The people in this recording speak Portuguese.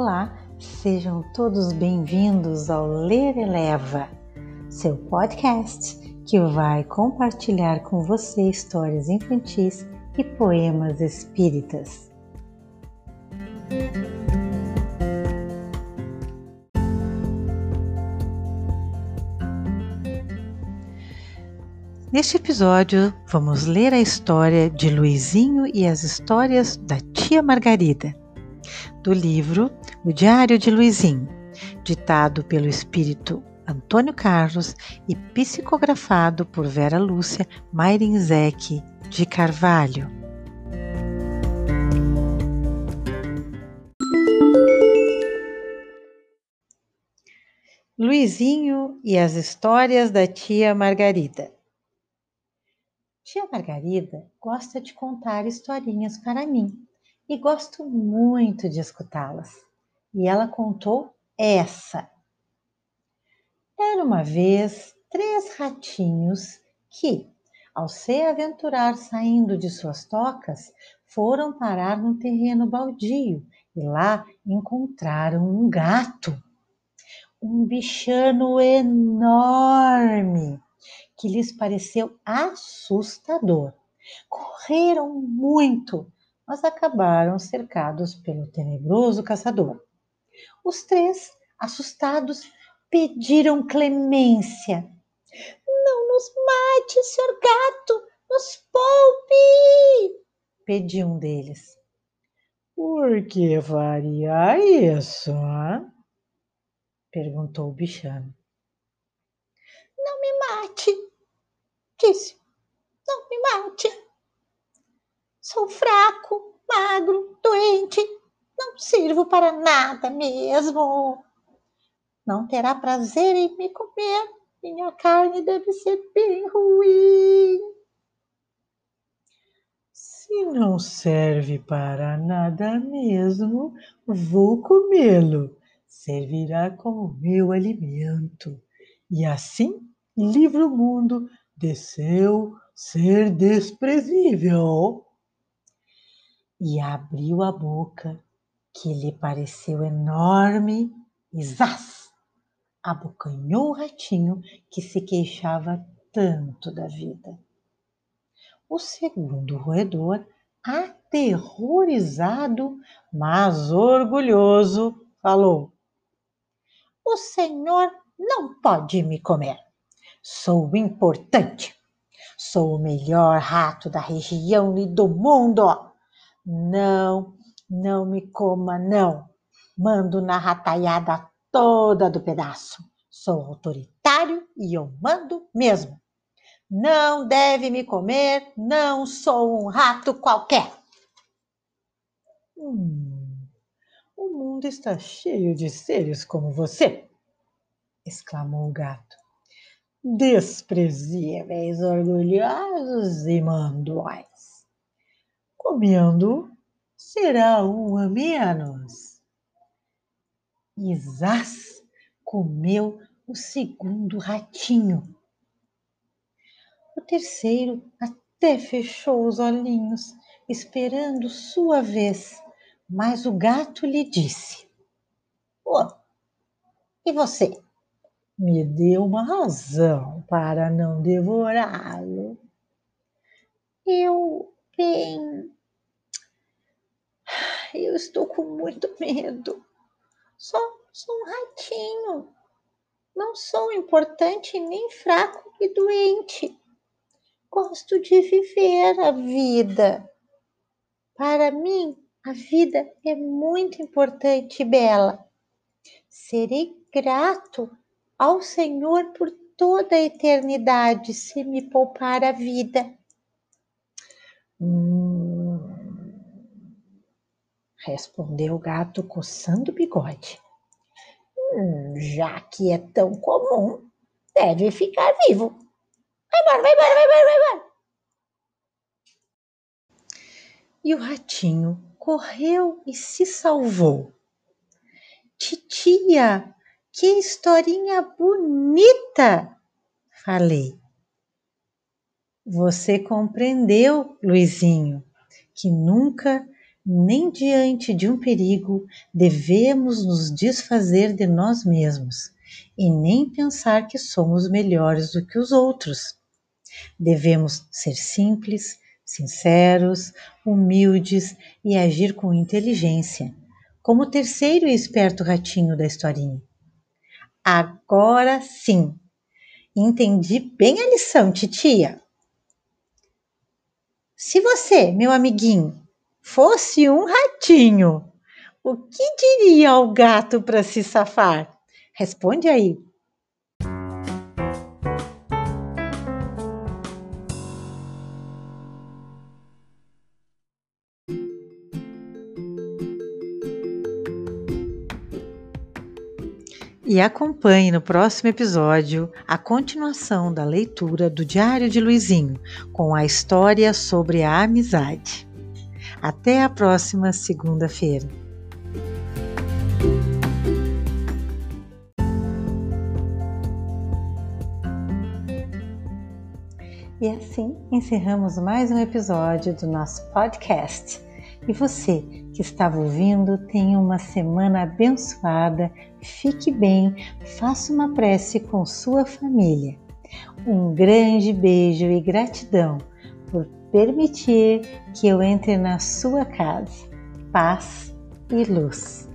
Olá, sejam todos bem-vindos ao Ler Eleva, seu podcast que vai compartilhar com você histórias infantis e poemas espíritas. Neste episódio, vamos ler a história de Luizinho e as histórias da tia Margarida, do livro O Diário de Luizinho, ditado pelo espírito Antônio Carlos e psicografado por Vera Lúcia Mairinzec de Carvalho. Luizinho e as histórias da tia Margarida. Tia Margarida gosta de contar historinhas para mim e gosto muito de escutá-las. E ela contou essa. Era uma vez três ratinhos que, ao se aventurar saindo de suas tocas, foram parar num terreno baldio e lá encontraram um gato. Um bichano enorme que lhes pareceu assustador. Correram muito, mas acabaram cercados pelo tenebroso caçador. Os três, assustados, pediram clemência. Não nos mate, senhor gato, nos poupe! pediu um deles. Por que faria isso? Hein? perguntou o bichano. Não me mate, disse: Não me mate. Sou fraco, magro, doente, não sirvo para nada mesmo. Não terá prazer em me comer. Minha carne deve ser bem ruim. Se não serve para nada mesmo, vou comê-lo. Servirá como meu alimento. E assim livre o mundo de seu ser desprezível. E abriu a boca, que lhe pareceu enorme, e zás! Abocanhou o ratinho que se queixava tanto da vida. O segundo roedor, aterrorizado, mas orgulhoso, falou: O senhor não pode me comer. Sou importante. Sou o melhor rato da região e do mundo. Não, não me coma, não. Mando na rataiada toda do pedaço. Sou autoritário e eu mando mesmo. Não deve me comer, não sou um rato qualquer. Hum, o mundo está cheio de seres como você, exclamou o gato desprezíveis, orgulhosos e mandões. Comendo será um a menos. Isás comeu o segundo ratinho. O terceiro até fechou os olhinhos, esperando sua vez, mas o gato lhe disse: oh, E você? me deu uma razão para não devorá-lo. Eu, bem. Estou com muito medo. Só sou um ratinho. Não sou importante, nem fraco e doente. Gosto de viver a vida. Para mim, a vida é muito importante e bela. Serei grato ao Senhor por toda a eternidade, se me poupar a vida. Hum, respondeu o gato coçando o bigode. Hum, já que é tão comum, deve ficar vivo. Vai embora, vai embora, vai embora, vai embora. E o ratinho correu e se salvou. Titia, que historinha bonita! Falei. Você compreendeu, Luizinho, que nunca nem diante de um perigo devemos nos desfazer de nós mesmos e nem pensar que somos melhores do que os outros. Devemos ser simples, sinceros, humildes e agir com inteligência, como o terceiro e esperto ratinho da historinha. Agora sim, entendi bem a lição, titia. Se você, meu amiguinho, fosse um ratinho, o que diria ao gato para se safar? Responde aí. E acompanhe no próximo episódio a continuação da leitura do Diário de Luizinho, com a história sobre a amizade. Até a próxima segunda-feira. E assim encerramos mais um episódio do nosso podcast. E você que estava ouvindo, tenha uma semana abençoada, fique bem, faça uma prece com sua família. Um grande beijo e gratidão por permitir que eu entre na sua casa. Paz e luz.